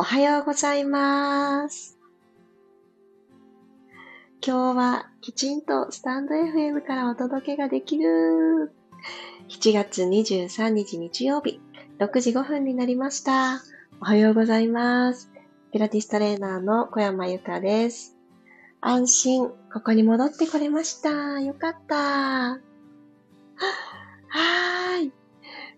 おはようございます。今日はきちんとスタンド FM からお届けができる。7月23日日曜日、6時5分になりました。おはようございます。ピラティストレーナーの小山由かです。安心、ここに戻ってこれました。よかった。はーい。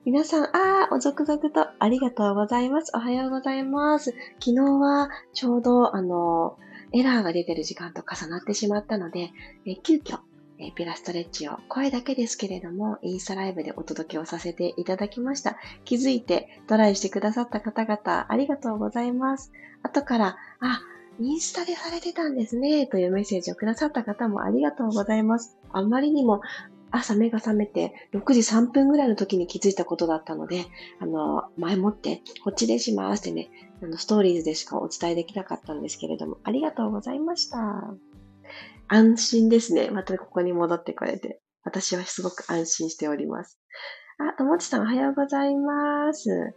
皆さん、あー、お続々とありがとうございます。おはようございます。昨日はちょうど、あの、エラーが出てる時間と重なってしまったので、え急遽、えピラストレッチを声だけですけれども、インスタライブでお届けをさせていただきました。気づいてトライしてくださった方々、ありがとうございます。後から、あ、インスタでされてたんですね、というメッセージをくださった方もありがとうございます。あんまりにも朝目が覚めて6時3分ぐらいの時に気づいたことだったので、あの、前もってこっちでしますってね、あの、ストーリーズでしかお伝えできなかったんですけれども、ありがとうございました。安心ですね。またここに戻ってこれて。私はすごく安心しております。あ、ともちさんおはようございます。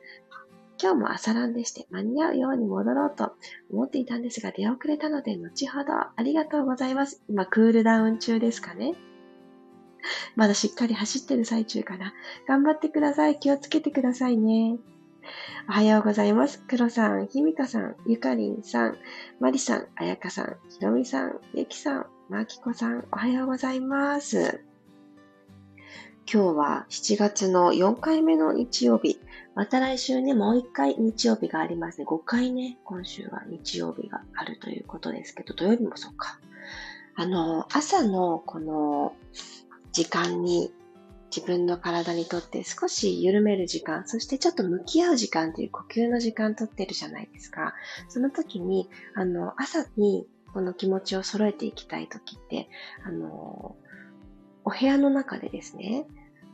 今日も朝ランでして間に合うように戻ろうと思っていたんですが出遅れたので後ほどありがとうございます。今クールダウン中ですかね。まだしっかり走ってる最中かな。頑張ってください。気をつけてくださいね。おはようございます。黒さん、ひみかさん、ゆかりんさん、まりさん、あやかさん、ひろみさん、ゆきさん、まきこさん、おはようございます。今日は7月の4回目の日曜日。また来週ね、もう1回日曜日がありますね。5回ね、今週は日曜日があるということですけど、土曜日もそうか。あの、朝のこの時間に自分の体にとって少し緩める時間、そしてちょっと向き合う時間という呼吸の時間とってるじゃないですか。その時に、あの、朝にこの気持ちを揃えていきたい時って、あの、お部屋の中でですね、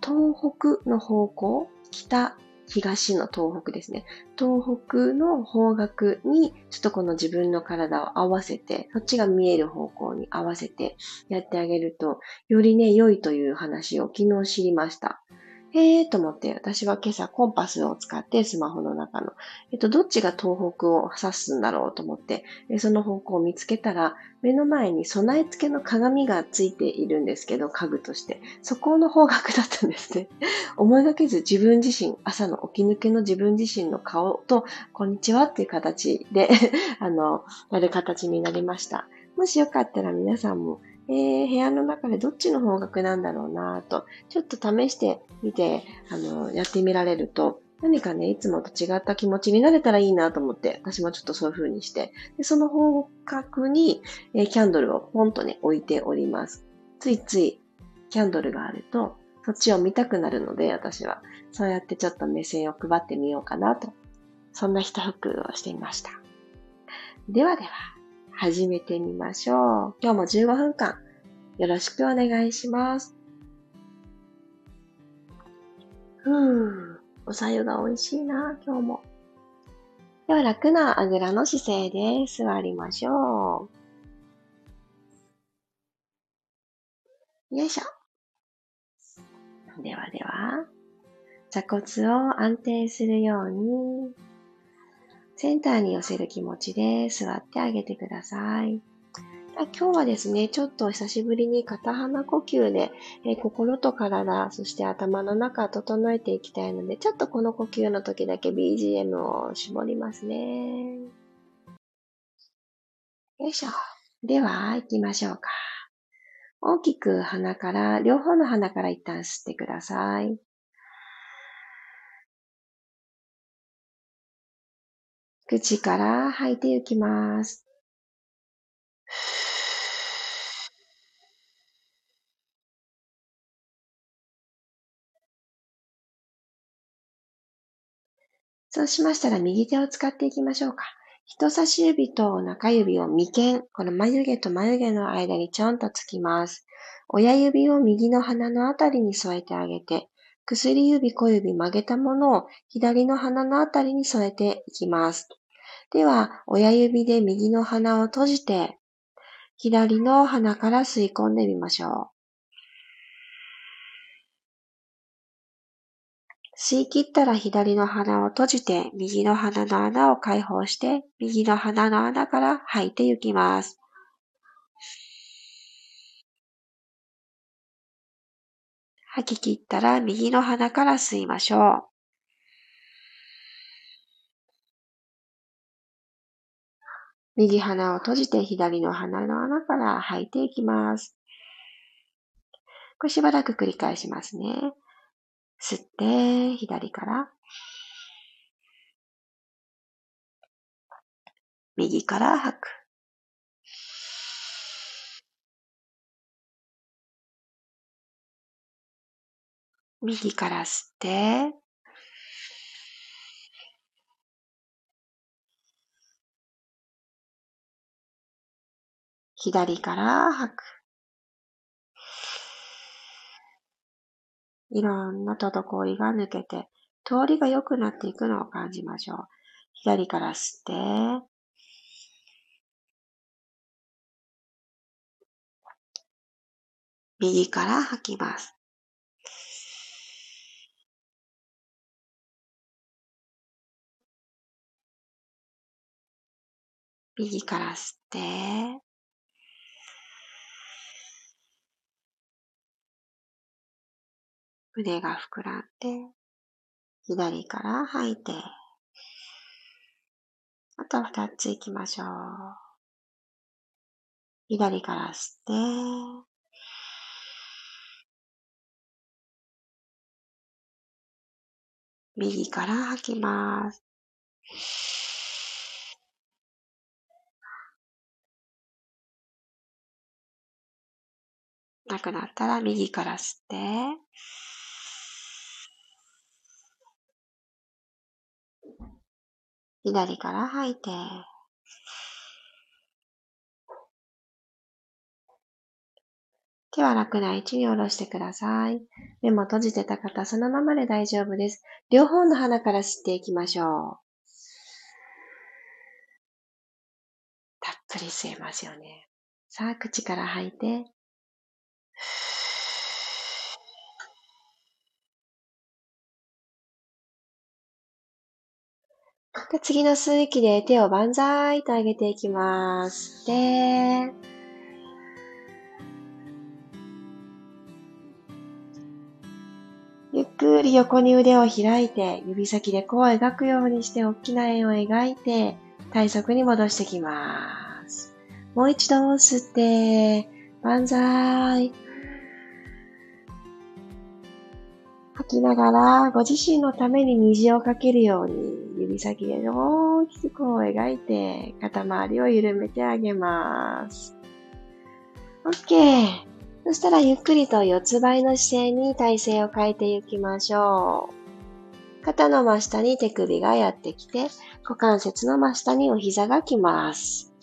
東北の方向、北、東の東北ですね。東北の方角に、ちょっとこの自分の体を合わせて、そっちが見える方向に合わせてやってあげると、よりね、良いという話を昨日知りました。へえーと思って、私は今朝コンパスを使ってスマホの中の、えっと、どっちが東北を指すんだろうと思って、その方向を見つけたら、目の前に備え付けの鏡がついているんですけど、家具として。そこの方角だったんですね。思いがけず自分自身、朝の起き抜けの自分自身の顔と、こんにちはっていう形で あの、やる形になりました。もしよかったら皆さんもえー、部屋の中でどっちの方角なんだろうなと、ちょっと試してみて、あの、やってみられると、何かね、いつもと違った気持ちになれたらいいなと思って、私もちょっとそういう風にして、でその方角に、えー、キャンドルをポンとね、置いております。ついついキャンドルがあると、そっちを見たくなるので、私は。そうやってちょっと目線を配ってみようかなと。そんな一服をしてみました。ではでは。始めてみましょう。今日も15分間よろしくお願いします。ふーおさゆが美味しいな、今日も。では楽なあぐらの姿勢で座りましょう。よいしょ。ではでは、座骨を安定するようにセンターに寄せる気持ちで座ってあげてください。今日はですね、ちょっと久しぶりに片鼻呼吸で、え心と体、そして頭の中を整えていきたいので、ちょっとこの呼吸の時だけ BGM を絞りますね。よいしょ。では、行きましょうか。大きく鼻から、両方の鼻から一旦吸ってください。口から吐いていきます。そうしましたら右手を使っていきましょうか。人差し指と中指を眉間、この眉毛と眉毛の間にちょんとつきます。親指を右の鼻のあたりに添えてあげて、薬指小指曲げたものを左の鼻のあたりに添えていきます。では、親指で右の鼻を閉じて、左の鼻から吸い込んでみましょう。吸い切ったら左の鼻を閉じて、右の鼻の穴を開放して、右の鼻の穴から吐いていきます。吐き切ったら右の鼻から吸いましょう。右鼻を閉じて左の鼻の穴から吐いていきます。これしばらく繰り返しますね。吸って、左から。右から吐く。右から吸って、左から吐く。いろんな滞りが抜けて、通りが良くなっていくのを感じましょう。左から吸って、右から吐きます。右から吸って、腕が膨らんで、左から吐いて、あと二つ行きましょう。左から吸って、右から吐きます。なくなったら右から吸って、左から吐いて、手は楽な位置に下ろしてください。目も閉じてた方、そのままで大丈夫です。両方の鼻から吸っていきましょう。たっぷり吸えますよね。さあ、口から吐いて、で次の吸う息で手を万歳と上げていきます。で、ゆっくり横に腕を開いて、指先で弧を描くようにして大きな円を描いて、体側に戻していきます。もう一度吸って、万歳。吐きながら、ご自身のために虹をかけるように、指先で大きく弧を描いて、肩周りを緩めてあげます。OK。そしたらゆっくりと四つ倍の姿勢に体勢を変えていきましょう。肩の真下に手首がやってきて、股関節の真下にお膝が来ます。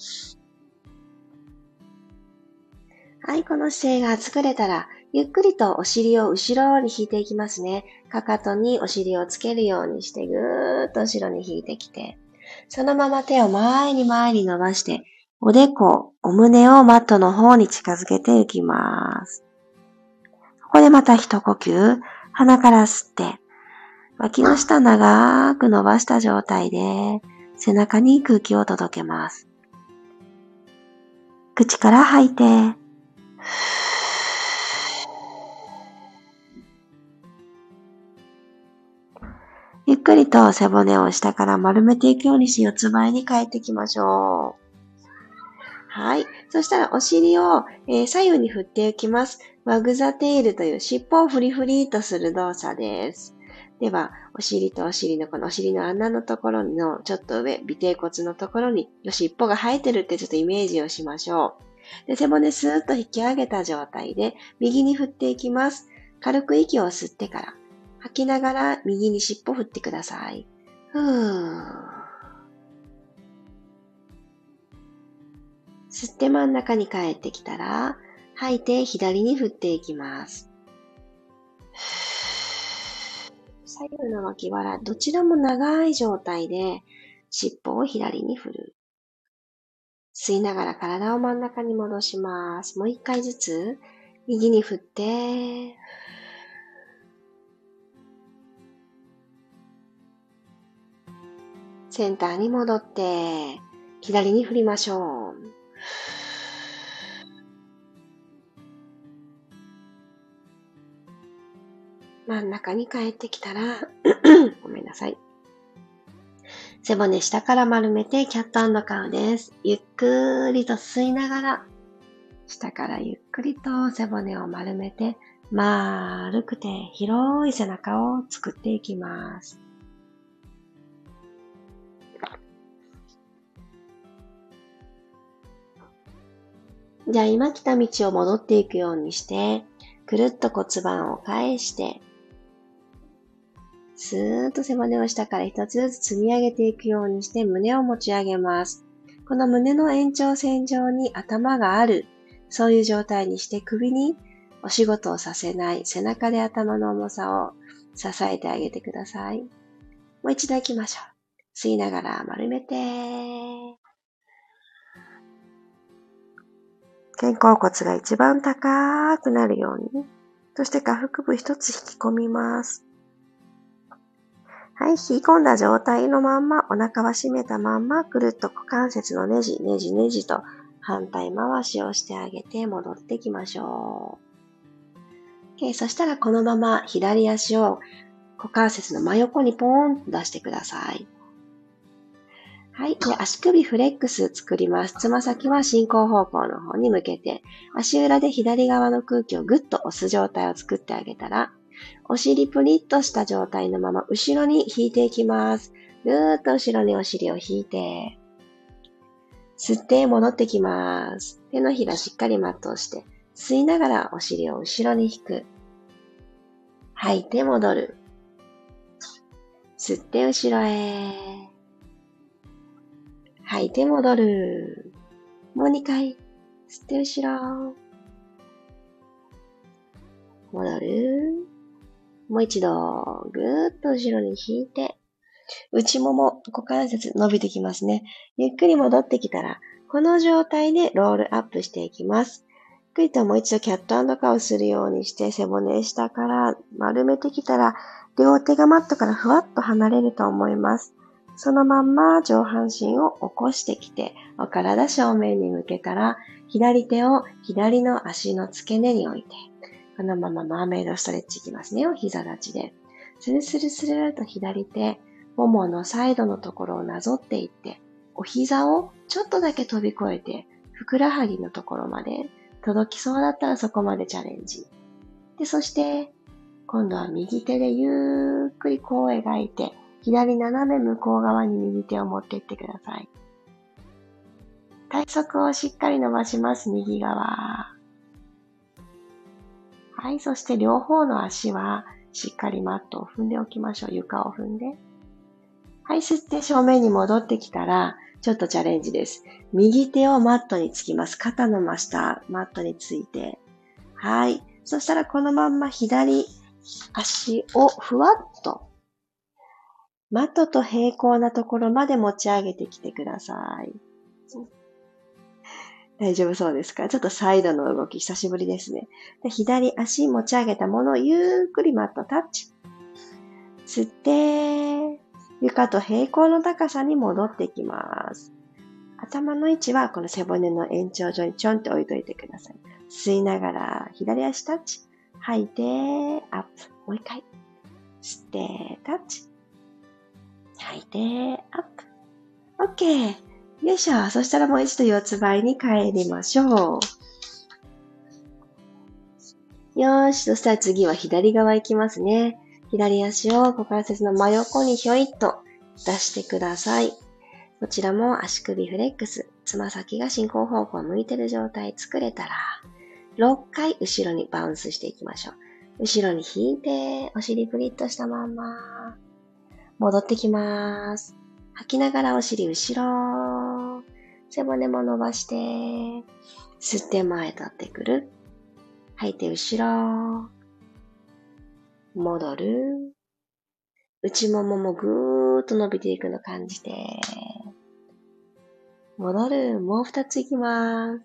はい、この姿勢が作れたら、ゆっくりとお尻を後ろに引いていきますね。かかとにお尻をつけるようにしてぐーっと後ろに引いてきて、そのまま手を前に前に伸ばして、おでこ、お胸をマットの方に近づけていきます。ここでまた一呼吸、鼻から吸って、脇の下長く伸ばした状態で、背中に空気を届けます。口から吐いて、くりと背骨を下から丸めていくようにし四つ前に帰っていきましょう。はい。そしたらお尻を、えー、左右に振っていきます。ワグザテールという尻尾をフリフリとする動作です。では、お尻とお尻のこのお尻の穴のところのちょっと上、尾低骨のところに尻尾が生えてるってちょっとイメージをしましょう。で背骨スーッと引き上げた状態で右に振っていきます。軽く息を吸ってから吐きながら右に尻尾振ってください。ふー。吸って真ん中に帰ってきたら、吐いて左に振っていきます。左右の脇腹、どちらも長い状態で尻尾を左に振る。吸いながら体を真ん中に戻します。もう一回ずつ、右に振って、センターに戻って、左に振りましょう。真ん中に帰ってきたら ごめんなさい。背骨下から丸めてキャットカウです。ゆっくりと吸いながら、下からゆっくりと背骨を丸めて、丸くて広い背中を作っていきます。じゃあ今来た道を戻っていくようにして、くるっと骨盤を返して、スーッと背骨を下から一つずつ積み上げていくようにして胸を持ち上げます。この胸の延長線上に頭がある、そういう状態にして首にお仕事をさせない背中で頭の重さを支えてあげてください。もう一度行きましょう。吸いながら丸めて。肩甲骨が一番高くなるように。そして下腹部一つ引き込みます。はい、引き込んだ状態のまんま、お腹は締めたまんま、くるっと股関節のねじ、ねじねじと反対回しをしてあげて戻ってきましょう。o、そしたらこのまま左足を股関節の真横にポーンと出してください。はい。で、足首フレックス作ります。つま先は進行方向の方に向けて、足裏で左側の空気をぐっと押す状態を作ってあげたら、お尻プリッとした状態のまま後ろに引いていきます。ぐーっと後ろにお尻を引いて、吸って戻ってきます。手のひらしっかりマットをして、吸いながらお尻を後ろに引く。吐いて戻る。吸って後ろへ。吐いて戻る。もう2回。吸って後ろ。戻る。もう一度、ぐーっと後ろに引いて、内もも、股関節伸びてきますね。ゆっくり戻ってきたら、この状態でロールアップしていきます。ゆっくりともう一度キャットカウするようにして背骨下から丸めてきたら、両手がマットからふわっと離れると思います。そのまんま上半身を起こしてきて、お体正面に向けたら、左手を左の足の付け根に置いて、このままマーメイドストレッチいきますね。お膝立ちで。スルスルスルと左手、もものサイドのところをなぞっていって、お膝をちょっとだけ飛び越えて、ふくらはぎのところまで届きそうだったらそこまでチャレンジ。で、そして、今度は右手でゆっくりこう描いて、左斜め向こう側に右手を持っていってください。体側をしっかり伸ばします、右側。はい。そして両方の足はしっかりマットを踏んでおきましょう。床を踏んで。はい。吸って正面に戻ってきたら、ちょっとチャレンジです。右手をマットにつきます。肩の真下、マットについて。はい。そしたらこのまんま左足をふわっと、マットと平行なところまで持ち上げてきてください。大丈夫そうですか？ちょっとサイドの動き久しぶりですね。で左足持ち上げたものをゆっくりマットタッチ。吸って、床と平行の高さに戻ってきます。頭の位置はこの背骨の延長上にちょんって置いといてください。吸いながら左足タッチ。吐いて、アップ。もう一回。吸って、タッチ。吐いて、アップ。OK。よいしょ。そしたらもう一度四つ倍に帰りましょう。よーし。そしたら次は左側行きますね。左足を股関節の真横にひょいっと出してください。こちらも足首フレックス、つま先が進行方向を向いてる状態作れたら、6回後ろにバウンスしていきましょう。後ろに引いて、お尻プリッとしたまんま、戻ってきます。吐きながらお尻後ろ。背骨も伸ばして、吸って前立ってくる。吐いて後ろ。戻る。内もももぐーっと伸びていくの感じて。戻る。もう二ついきます。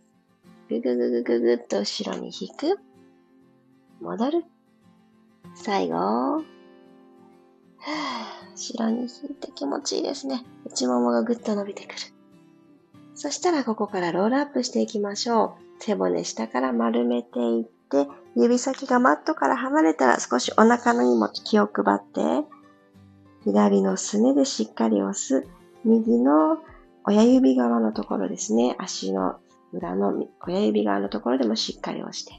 ぐぐぐぐぐぐっと後ろに引く。戻る。最後。はぁ後ろに引いて気持ちいいですね。内ももがぐっと伸びてくる。そしたらここからロールアップしていきましょう。背骨下から丸めていって、指先がマットから離れたら少しお腹のにも気を配って、左のすねでしっかり押す。右の親指側のところですね。足の裏の親指側のところでもしっかり押して。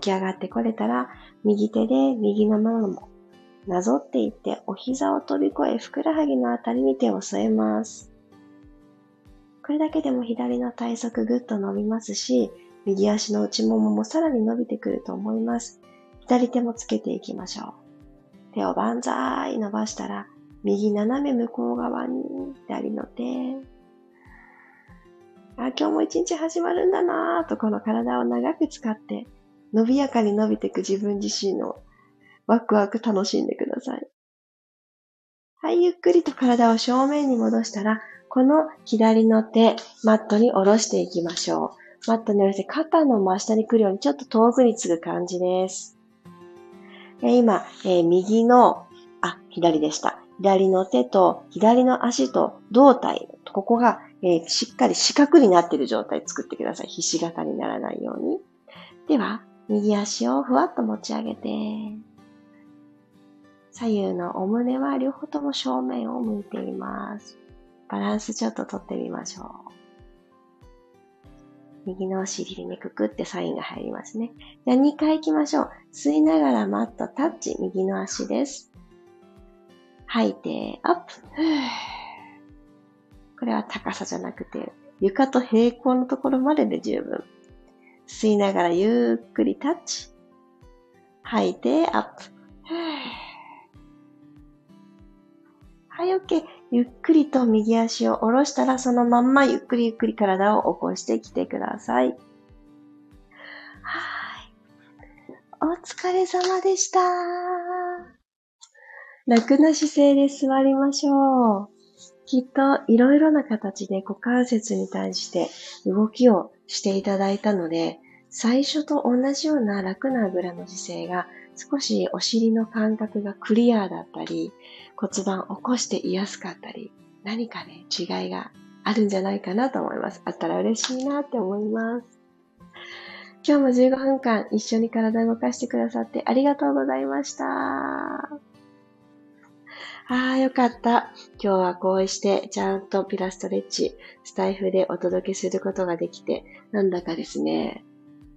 起き上がってこれたら、右手で右のももなぞっていって、お膝を飛び越え、ふくらはぎのあたりに手を添えます。これだけでも左の体側ぐっと伸びますし、右足の内もももさらに伸びてくると思います。左手もつけていきましょう。手を万歳伸ばしたら、右斜め向こう側に左の手。あ、今日も一日始まるんだなぁとこの体を長く使って、伸びやかに伸びていく自分自身のワクワク楽しんでください。はい、ゆっくりと体を正面に戻したら、この左の手、マットに下ろしていきましょう。マットに下ろして肩の真下に来るようにちょっと遠くにつぐ感じです。え今、え、右の、あ、左でした。左の手と左の足と胴体、ここが、えー、しっかり四角になっている状態作ってください。ひし形にならないように。では、右足をふわっと持ち上げて、左右のお胸は両方とも正面を向いています。バランスちょっととってみましょう。右のお尻にくくってサインが入りますね。じゃあ2回行きましょう。吸いながらマットタッチ、右の足です。吐いて、アップ。これは高さじゃなくて、床と平行のところまでで十分。吸いながらゆっくりタッチ。吐いて、アップ。はい、OK。ゆっくりと右足を下ろしたら、そのまんまゆっくりゆっくり体を起こしてきてください。はい。お疲れ様でした。楽な姿勢で座りましょう。きっといろいろな形で股関節に対して動きをしていただいたので、最初と同じような楽なあぐらの姿勢が少しお尻の感覚がクリアだったり、骨盤を起こしていやすかったり、何かね、違いがあるんじゃないかなと思います。あったら嬉しいなって思います。今日も15分間一緒に体を動かしてくださってありがとうございました。ああ、よかった。今日はこうしてちゃんとピラストレッチ、スタイフでお届けすることができて、なんだかですね、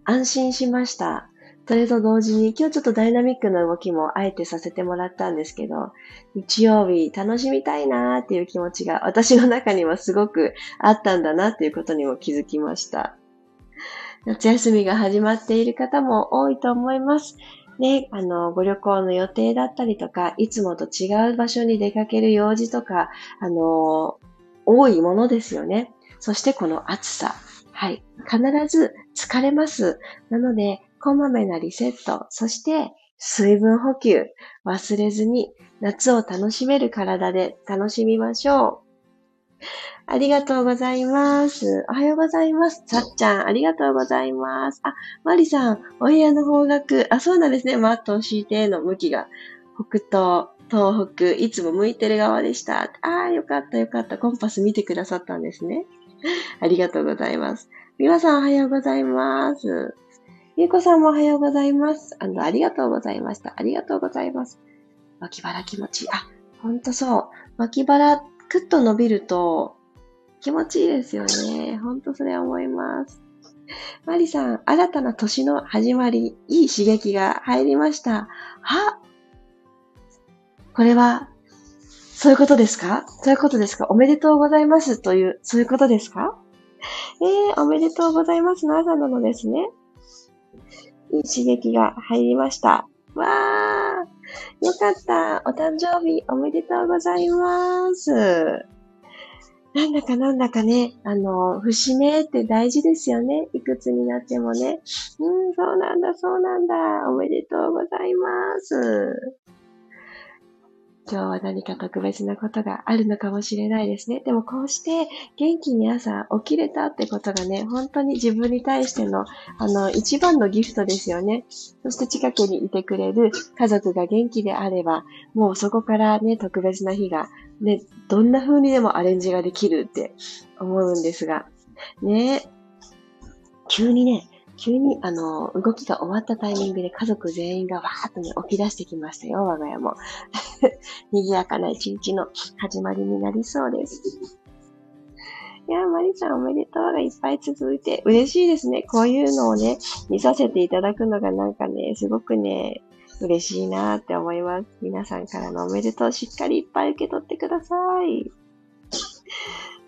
安心しました。それと同時に、今日ちょっとダイナミックな動きもあえてさせてもらったんですけど、日曜日楽しみたいなーっていう気持ちが私の中にはすごくあったんだなっていうことにも気づきました。夏休みが始まっている方も多いと思います。ね、あの、ご旅行の予定だったりとか、いつもと違う場所に出かける用事とか、あの、多いものですよね。そしてこの暑さ。はい。必ず疲れます。なので、こまめなリセット、そして水分補給、忘れずに夏を楽しめる体で楽しみましょう。ありがとうございます。おはようございます。さっちゃん、ありがとうございます。あ、マリさん、お部屋の方角、あ、そうなんですね。マットを敷いての向きが、北東、東北、いつも向いてる側でした。ああ、よかったよかった。コンパス見てくださったんですね。ありがとうございます。皆さんおはようございます。ゆうこさんもおはようございます。あの、ありがとうございました。ありがとうございます。脇腹気持ちいい。あ、ほんとそう。脇腹、くっと伸びると気持ちいいですよね。ほんとそれ思います。マリさん、新たな年の始まり、いい刺激が入りました。は？これは、そういうことですか？そういうことですか？おめでとうございますという、そういうことですか？えー、おめでとうございますの朝なのですね。いい刺激が入りました。わーよかったお誕生日おめでとうございますなんだかなんだかね、あの、節目って大事ですよね。いくつになってもね。うん、そうなんだ、そうなんだ。おめでとうございます。今日は何か特別なことがあるのかもしれないですね。でもこうして元気に朝起きれたってことがね、本当に自分に対しての、あの、一番のギフトですよね。そして近くにいてくれる家族が元気であれば、もうそこからね、特別な日が、ね、どんな風にでもアレンジができるって思うんですが、ね、急にね、急に、あの、動きが終わったタイミングで家族全員がわーっとね、起き出してきましたよ、我が家も。賑やかな一日の始まりになりそうです。いや、マリさんおめでとうがいっぱい続いて嬉しいですね。こういうのをね、見させていただくのがなんかね、すごくね、嬉しいなって思います。皆さんからのおめでとうしっかりいっぱい受け取ってください。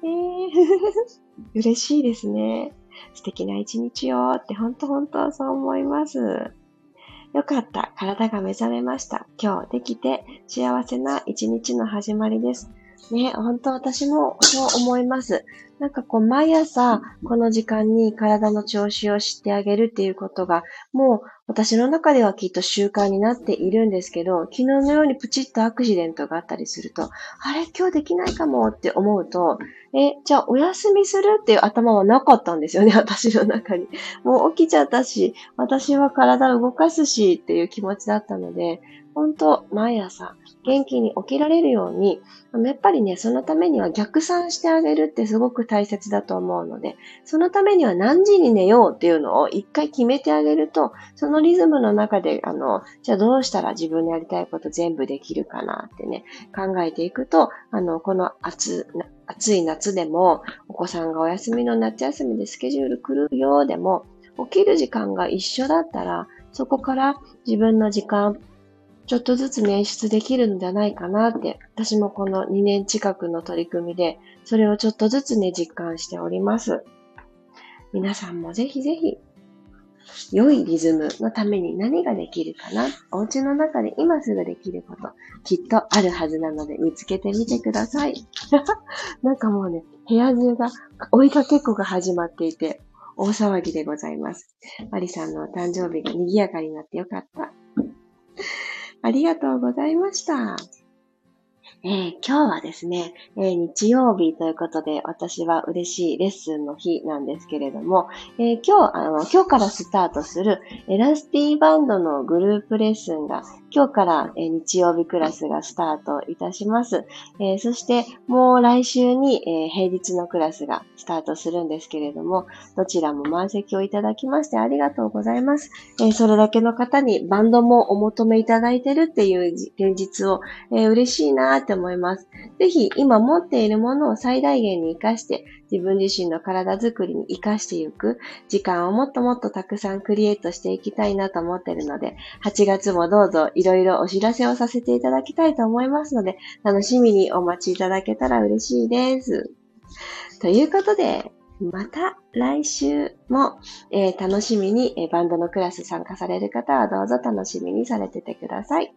えー、嬉しいですね。素敵な一日をって本当本当そう思います。よかった。体が目覚めました。今日できて幸せな一日の始まりです。ね、本当私もそう思います。なんかこう、毎朝、この時間に体の調子を知ってあげるっていうことが、もう私の中ではきっと習慣になっているんですけど、昨日のようにプチッとアクシデントがあったりすると、あれ？今日できないかもって思うと、え、じゃあお休みするっていう頭はなかったんですよね、私の中に。もう起きちゃったし、私は体を動かすしっていう気持ちだったので、本当毎朝元気に起きられるように、やっぱりね、そのためには逆算してあげるってすごく大切だと思うので、そのためには何時に寝ようっていうのを一回決めてあげると、そのリズムの中で、あの、じゃあどうしたら自分のやりたいこと全部できるかなってね、考えていくと、あの、この暑、暑い夏でも、お子さんがお休みの夏休みでスケジュール来るようでも、起きる時間が一緒だったら、そこから自分の時間、ちょっとずつ捻出できるんじゃないかなって、私もこの2年近くの取り組みで、それをちょっとずつね、実感しております。皆さんもぜひぜひ、良いリズムのために何ができるかなお家の中で今すぐできること、きっとあるはずなので見つけてみてください。なんかもうね、部屋中が追いかけっこが始まっていて、大騒ぎでございます。マリさんのお誕生日が賑やかになってよかった。ありがとうございました。えー、今日はですね、えー、日曜日ということで、私は嬉しいレッスンの日なんですけれども、えー、今日、あの、今日からスタートするエラスティーバンドのグループレッスンが、今日から、え日曜日クラスがスタートいたします。えそして、もう来週に、え平日のクラスがスタートするんですけれども、どちらも満席をいただきましてありがとうございます。えそれだけの方にバンドもお求めいただいてるっていう現実を、え嬉しいなって思います。ぜひ今持っているものを最大限に活かして、自分自身の体づくりに活かしていく時間をもっともっとたくさんクリエイトしていきたいなと思っているので、8月もどうぞいろいろお知らせをさせていただきたいと思いますので、楽しみにお待ちいただけたら嬉しいです。ということで、また来週も、えー、楽しみに、えー、バンドのクラス参加される方はどうぞ楽しみにされててください。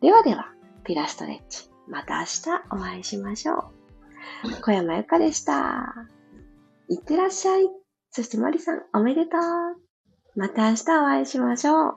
ではでは、ピラストレッチ。また明日お会いしましょう。小山由かでした。いってらっしゃい。そしてマリさん、おめでとう。また明日お会いしましょう。